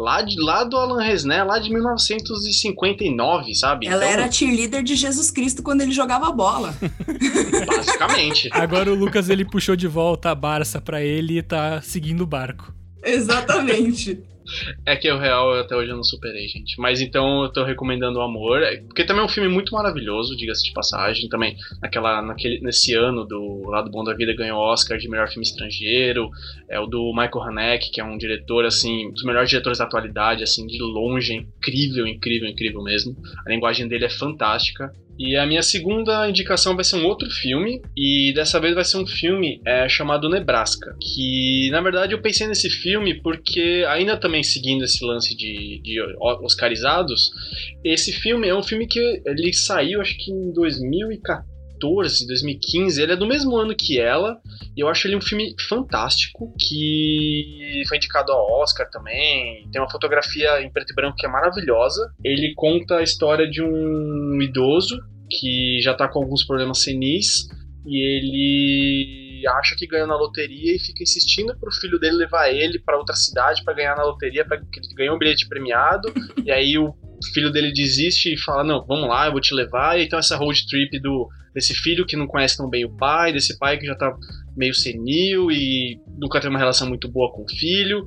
Lá, de, lá do Alan Resné, lá de 1959, sabe?
Ela então... era cheerleader de Jesus Cristo quando ele jogava bola. [LAUGHS]
Basicamente.
Agora o Lucas ele puxou de volta a Barça para ele e tá seguindo o barco.
Exatamente.
É que o real até hoje eu não superei, gente. Mas então eu tô recomendando o Amor, é, porque também é um filme muito maravilhoso, diga-se de passagem. Também naquela, naquele, nesse ano do Lado Bom da Vida ganhou o Oscar de melhor filme estrangeiro. É o do Michael Haneke, que é um diretor assim, um dos melhores diretores da atualidade, assim, de longe, incrível, incrível, incrível mesmo. A linguagem dele é fantástica. E a minha segunda indicação vai ser um outro filme, e dessa vez vai ser um filme é, chamado Nebraska. Que na verdade eu pensei nesse filme porque, ainda também seguindo esse lance de, de Oscarizados, esse filme é um filme que ele saiu acho que em 2014. 2014, 2015. Ele é do mesmo ano que ela. E eu acho ele um filme fantástico. Que foi indicado ao Oscar também. Tem uma fotografia em preto e branco que é maravilhosa. Ele conta a história de um idoso que já tá com alguns problemas senis. E ele acha que ganhou na loteria e fica insistindo pro filho dele levar ele para outra cidade para ganhar na loteria, para que ele ganhou um bilhete premiado. e aí o filho dele desiste e fala: Não, vamos lá, eu vou te levar. E então essa road trip do, desse filho que não conhece tão bem o pai, desse pai que já tá meio senil e nunca tem uma relação muito boa com o filho.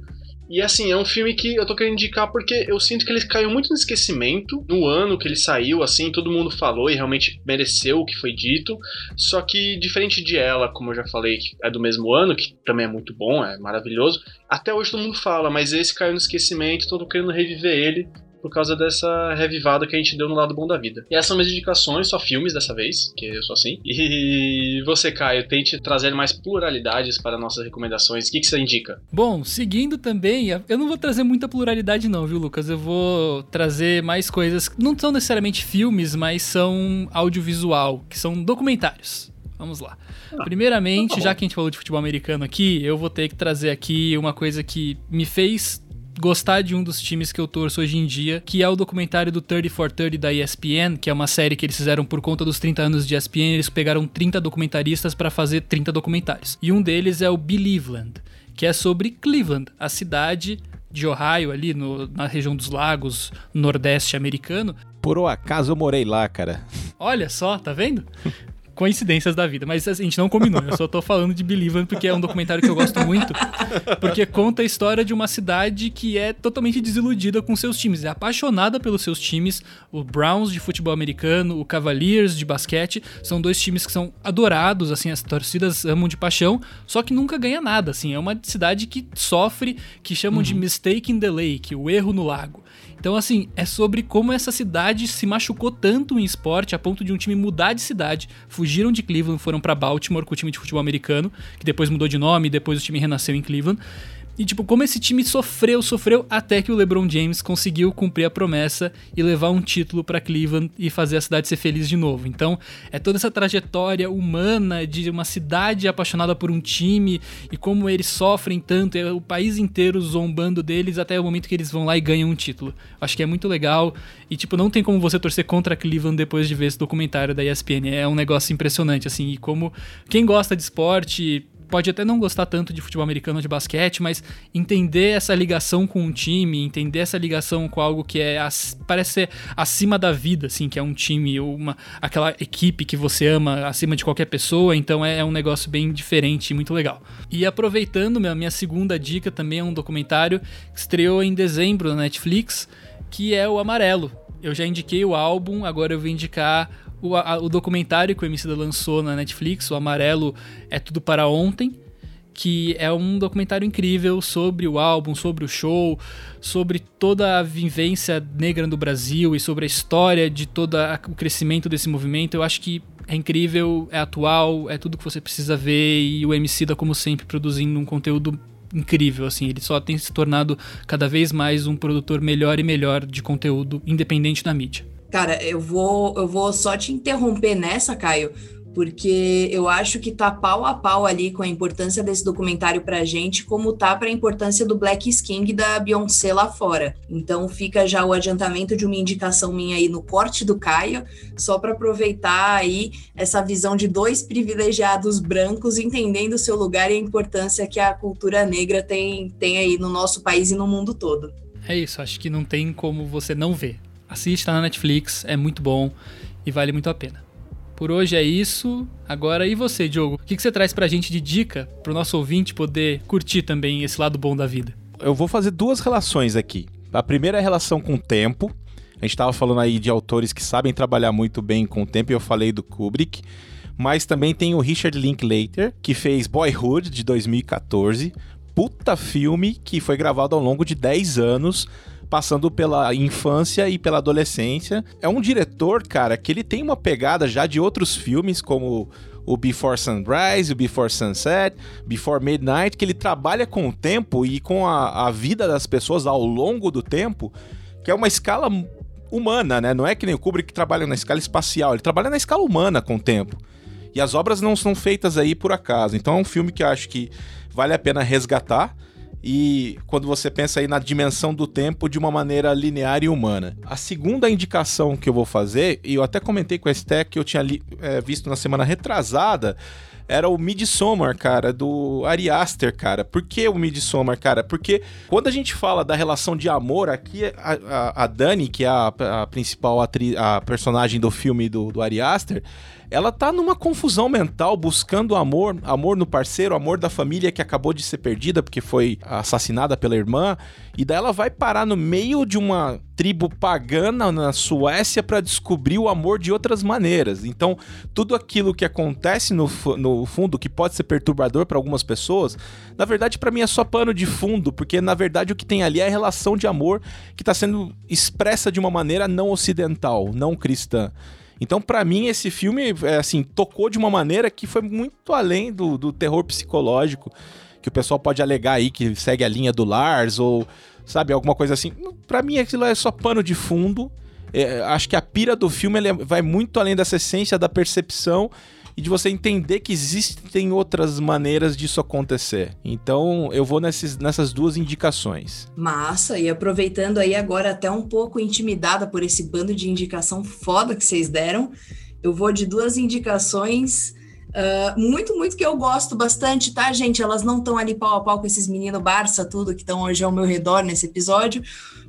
E assim, é um filme que eu tô querendo indicar porque eu sinto que ele caiu muito no esquecimento no ano que ele saiu, assim, todo mundo falou e realmente mereceu o que foi dito. Só que, diferente de ela, como eu já falei, que é do mesmo ano, que também é muito bom, é maravilhoso, até hoje todo mundo fala, mas esse caiu no esquecimento, então eu tô querendo reviver ele por causa dessa revivada que a gente deu no lado bom da vida. E essas são minhas indicações, só filmes dessa vez, que eu sou assim. E [LAUGHS] você, Caio, tente trazer mais pluralidades para nossas recomendações. O que, que você indica?
Bom, seguindo também, eu não vou trazer muita pluralidade não, viu, Lucas? Eu vou trazer mais coisas, não são necessariamente filmes, mas são audiovisual, que são documentários. Vamos lá. Ah, Primeiramente, tá já que a gente falou de futebol americano aqui, eu vou ter que trazer aqui uma coisa que me fez gostar de um dos times que eu torço hoje em dia, que é o documentário do 30 for 30 da ESPN, que é uma série que eles fizeram por conta dos 30 anos de ESPN, eles pegaram 30 documentaristas para fazer 30 documentários. E um deles é o Believeland, que é sobre Cleveland, a cidade de Ohio, ali no, na região dos lagos, nordeste americano.
Por um acaso eu morei lá, cara.
Olha só, tá vendo? [LAUGHS] coincidências da vida. Mas assim, a gente não combinou. Eu só tô falando de Believer porque é um documentário que eu gosto muito. Porque conta a história de uma cidade que é totalmente desiludida com seus times. É apaixonada pelos seus times. O Browns de futebol americano, o Cavaliers de basquete. São dois times que são adorados, assim, as torcidas amam de paixão. Só que nunca ganha nada, assim. É uma cidade que sofre, que chamam uhum. de mistake in the lake, o erro no lago. Então, assim, é sobre como essa cidade se machucou tanto em esporte a ponto de um time mudar de cidade. Fugiram de Cleveland, foram para Baltimore com o time de futebol americano, que depois mudou de nome, depois o time renasceu em Cleveland. E, tipo, como esse time sofreu, sofreu, até que o LeBron James conseguiu cumprir a promessa e levar um título para Cleveland e fazer a cidade ser feliz de novo. Então, é toda essa trajetória humana de uma cidade apaixonada por um time e como eles sofrem tanto, é o país inteiro zombando deles até o momento que eles vão lá e ganham um título. Acho que é muito legal e, tipo, não tem como você torcer contra Cleveland depois de ver esse documentário da ESPN. É um negócio impressionante, assim, e como quem gosta de esporte pode até não gostar tanto de futebol americano ou de basquete, mas entender essa ligação com um time, entender essa ligação com algo que é parece ser acima da vida, assim, que é um time, uma aquela equipe que você ama acima de qualquer pessoa, então é, é um negócio bem diferente e muito legal. E aproveitando, minha, minha segunda dica também é um documentário que estreou em dezembro na Netflix, que é o Amarelo. Eu já indiquei o álbum, agora eu vou indicar o, a, o documentário que o Emicida lançou na Netflix, o Amarelo é Tudo Para Ontem, que é um documentário incrível sobre o álbum, sobre o show, sobre toda a vivência negra no Brasil e sobre a história de todo o crescimento desse movimento. Eu acho que é incrível, é atual, é tudo que você precisa ver e o MC da como sempre produzindo um conteúdo incrível assim, ele só tem se tornado cada vez mais um produtor melhor e melhor de conteúdo independente da mídia.
Cara, eu vou eu vou só te interromper nessa, Caio, porque eu acho que tá pau a pau ali com a importância desse documentário pra gente, como tá pra importância do Black King da Beyoncé lá fora. Então fica já o adiantamento de uma indicação minha aí no corte do Caio, só para aproveitar aí essa visão de dois privilegiados brancos entendendo o seu lugar e a importância que a cultura negra tem, tem aí no nosso país e no mundo todo.
É isso, acho que não tem como você não ver. Assista na Netflix, é muito bom e vale muito a pena. Por hoje é isso. Agora, e você, Diogo? O que você traz pra gente de dica pro nosso ouvinte poder curtir também esse lado bom da vida?
Eu vou fazer duas relações aqui. A primeira é a relação com o tempo. A gente estava falando aí de autores que sabem trabalhar muito bem com o tempo, e eu falei do Kubrick. Mas também tem o Richard Linklater, que fez Boyhood, de 2014. Puta filme que foi gravado ao longo de 10 anos passando pela infância e pela adolescência. É um diretor, cara, que ele tem uma pegada já de outros filmes, como o Before Sunrise, o Before Sunset, Before Midnight, que ele trabalha com o tempo e com a, a vida das pessoas ao longo do tempo, que é uma escala humana, né? Não é que nem o Kubrick que trabalha na escala espacial, ele trabalha na escala humana com o tempo. E as obras não são feitas aí por acaso. Então é um filme que eu acho que vale a pena resgatar e quando você pensa aí na dimensão do tempo de uma maneira linear e humana. A segunda indicação que eu vou fazer, e eu até comentei com a Esté que eu tinha li, é, visto na semana retrasada, era o Midsommar, cara, do Ari Aster, cara. Por que o Midsommar, cara? Porque quando a gente fala da relação de amor, aqui a, a, a Dani, que é a, a principal atriz, a personagem do filme do, do Ari Aster, ela tá numa confusão mental, buscando amor, amor no parceiro, amor da família que acabou de ser perdida porque foi assassinada pela irmã, e daí ela vai parar no meio de uma tribo pagana na Suécia para descobrir o amor de outras maneiras. Então, tudo aquilo que acontece no, no fundo, que pode ser perturbador para algumas pessoas, na verdade, para mim é só pano de fundo, porque na verdade o que tem ali é a relação de amor que está sendo expressa de uma maneira não ocidental, não cristã. Então, para mim, esse filme, é, assim, tocou de uma maneira que foi muito além do, do terror psicológico, que o pessoal pode alegar aí que segue a linha do Lars ou, sabe, alguma coisa assim. Para mim, aquilo é só pano de fundo. É, acho que a pira do filme vai muito além dessa essência da percepção e de você entender que existem outras maneiras disso acontecer. Então eu vou nesses, nessas duas indicações.
Massa, e aproveitando aí agora até um pouco intimidada por esse bando de indicação foda que vocês deram, eu vou de duas indicações. Uh, muito, muito que eu gosto bastante, tá, gente? Elas não estão ali pau a pau com esses meninos Barça, tudo que estão hoje ao meu redor nesse episódio,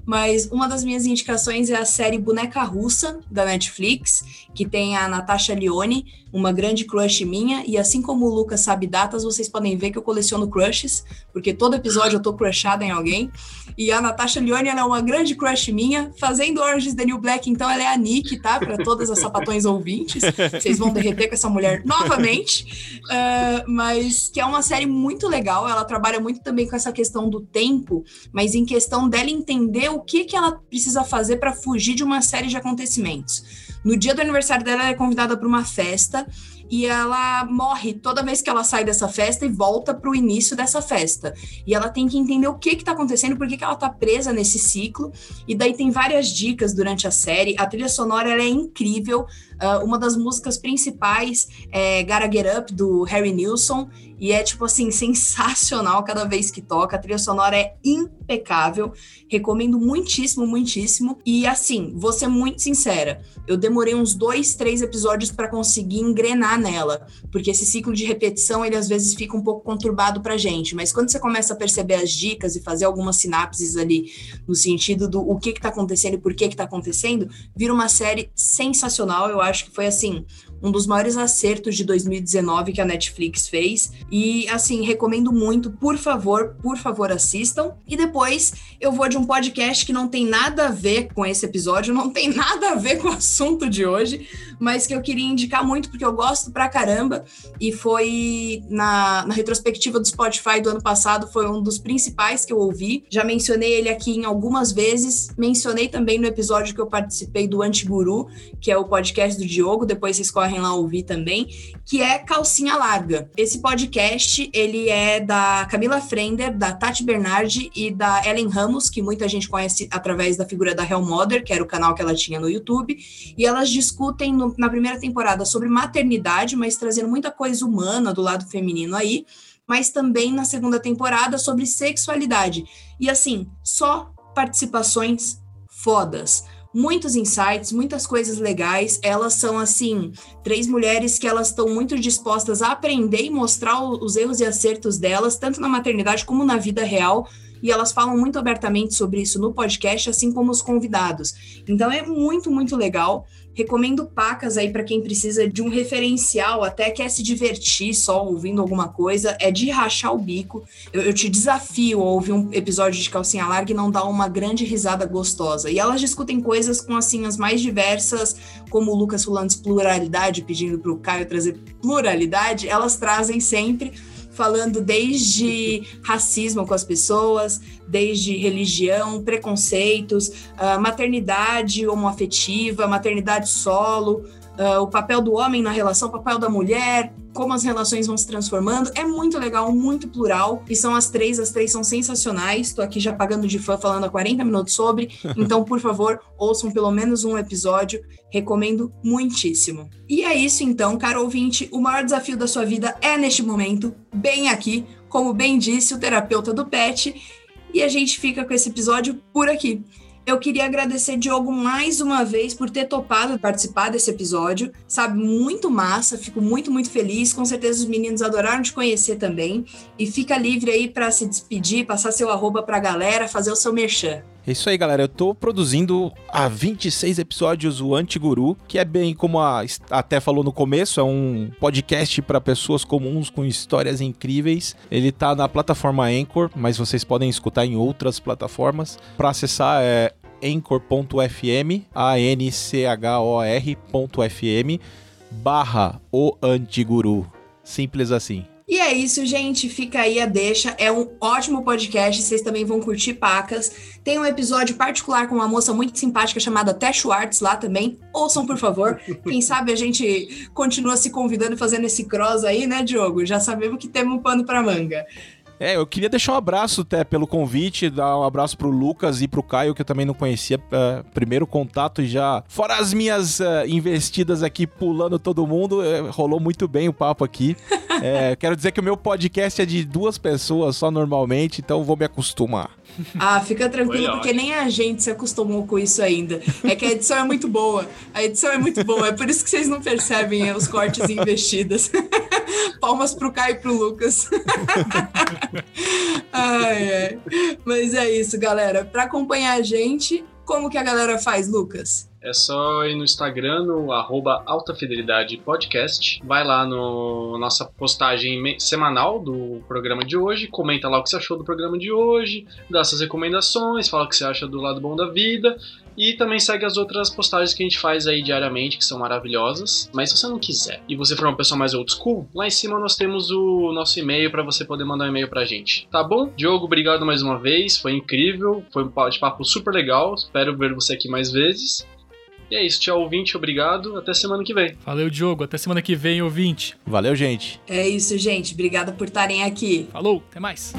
mas uma das minhas indicações é a série Boneca Russa, da Netflix, que tem a Natasha Lione, uma grande crush minha, e assim como o Lucas sabe datas, vocês podem ver que eu coleciono crushes, porque todo episódio eu tô crushada em alguém. E a Natasha Lione, ela é uma grande crush minha, fazendo Orange is the New Black, então ela é a Nick, tá? Para todas as sapatões ouvintes. Vocês vão derreter com essa mulher novamente. Uh, mas que é uma série muito legal, ela trabalha muito também com essa questão do tempo, mas em questão dela entender o que, que ela precisa fazer para fugir de uma série de acontecimentos. No dia do aniversário dela, ela é convidada para uma festa e ela morre toda vez que ela sai dessa festa e volta para o início dessa festa. E ela tem que entender o que está acontecendo, por que, que ela está presa nesse ciclo. E daí tem várias dicas durante a série. A trilha sonora é incrível. Uh, uma das músicas principais é Gotta Get Up, do Harry Nilsson. E é, tipo assim, [LAUGHS] sensacional cada vez que toca. A trilha sonora é impecável. Recomendo muitíssimo, muitíssimo. E assim, vou ser muito sincera. Eu demorei uns dois, três episódios para conseguir engrenar nela. Porque esse ciclo de repetição, ele às vezes fica um pouco conturbado pra gente. Mas quando você começa a perceber as dicas e fazer algumas sinapses ali, no sentido do o que que tá acontecendo e por que que tá acontecendo, vira uma série sensacional. Eu acho que foi assim um dos maiores acertos de 2019 que a Netflix fez. E assim, recomendo muito, por favor, por favor, assistam. E depois eu vou de um podcast que não tem nada a ver com esse episódio, não tem nada a ver com o assunto de hoje, mas que eu queria indicar muito porque eu gosto pra caramba e foi na, na retrospectiva do Spotify do ano passado, foi um dos principais que eu ouvi. Já mencionei ele aqui em algumas vezes, mencionei também no episódio que eu participei do Antiguru, que é o podcast do Diogo, depois vocês correm lá ouvir também, que é Calcinha Larga. Esse podcast, ele é da Camila Frender, da Tati Bernardi e da Ellen Ramos, que muita gente conhece através da figura da Hell Mother, que era o canal que ela tinha no YouTube, e elas discutem no, na primeira temporada sobre maternidade, mas trazendo muita coisa humana do lado feminino aí, mas também na segunda temporada sobre sexualidade. E assim, só participações fodas. Muitos insights, muitas coisas legais. Elas são assim, três mulheres que elas estão muito dispostas a aprender e mostrar os erros e acertos delas, tanto na maternidade como na vida real, e elas falam muito abertamente sobre isso no podcast, assim como os convidados. Então é muito, muito legal. Recomendo pacas aí para quem precisa de um referencial, até quer se divertir só ouvindo alguma coisa, é de rachar o bico. Eu, eu, te desafio a ouvir um episódio de calcinha larga e não dar uma grande risada gostosa. E elas discutem coisas com assim as mais diversas, como o Lucas de pluralidade, pedindo para o Caio trazer pluralidade, elas trazem sempre falando desde racismo com as pessoas, desde religião, preconceitos, uh, maternidade homoafetiva, maternidade solo, uh, o papel do homem na relação, o papel da mulher, como as relações vão se transformando. É muito legal, muito plural. E são as três, as três são sensacionais. Estou aqui já pagando de fã falando há 40 minutos sobre. [LAUGHS] Então, por favor, ouçam pelo menos um episódio. Recomendo muitíssimo. E é isso então, caro ouvinte. O maior desafio da sua vida é neste momento, bem aqui, como bem disse o terapeuta do pet. E a gente fica com esse episódio por aqui. Eu queria agradecer Diogo mais uma vez por ter topado participar desse episódio. Sabe, muito massa, fico muito, muito feliz. Com certeza os meninos adoraram te conhecer também. E fica livre aí para se despedir, passar seu arroba pra galera, fazer o seu merchan.
É isso aí, galera. Eu tô produzindo há 26 episódios o Antiguru, que é bem como a até falou no começo, é um podcast para pessoas comuns com histórias incríveis. Ele tá na plataforma Anchor, mas vocês podem escutar em outras plataformas. Para acessar é anchor.fm, a n c h o r.fm barra o Antiguru. Simples assim.
E é isso, gente. Fica aí a deixa. É um ótimo podcast. Vocês também vão curtir pacas. Tem um episódio particular com uma moça muito simpática chamada Tess Schwartz lá também. Ouçam, por favor. [LAUGHS] Quem sabe a gente continua se convidando, fazendo esse cross aí, né, Diogo? Já sabemos que temos um pano para manga.
É, eu queria deixar um abraço até pelo convite, dar um abraço pro Lucas e pro Caio, que eu também não conhecia. Uh, primeiro contato e já. Fora as minhas uh, investidas aqui pulando todo mundo, uh, rolou muito bem o papo aqui. É, [LAUGHS] quero dizer que o meu podcast é de duas pessoas só normalmente, então vou me acostumar. [LAUGHS]
Ah, fica tranquilo, porque nem a gente se acostumou com isso ainda. É que a edição é muito boa. A edição é muito boa. É por isso que vocês não percebem os cortes investidas. [LAUGHS] Palmas pro Caio e pro Lucas. [LAUGHS] ai, ai. Mas é isso, galera. Para acompanhar a gente, como que a galera faz, Lucas?
É só ir no Instagram, no arroba Alta Fidelidade Podcast. Vai lá no nossa postagem semanal do programa de hoje, comenta lá o que você achou do programa de hoje, dá suas recomendações, fala o que você acha do lado bom da vida. E também segue as outras postagens que a gente faz aí diariamente, que são maravilhosas. Mas se você não quiser e você for uma pessoa mais old school, lá em cima nós temos o nosso e-mail para você poder mandar um e-mail pra gente. Tá bom? Diogo, obrigado mais uma vez. Foi incrível. Foi um papo super legal. Espero ver você aqui mais vezes. E é isso, tchau, ouvinte, obrigado. Até semana que vem.
Valeu, Diogo. Até semana que vem, ouvinte.
Valeu, gente.
É isso, gente. Obrigada por estarem aqui.
Falou, até mais.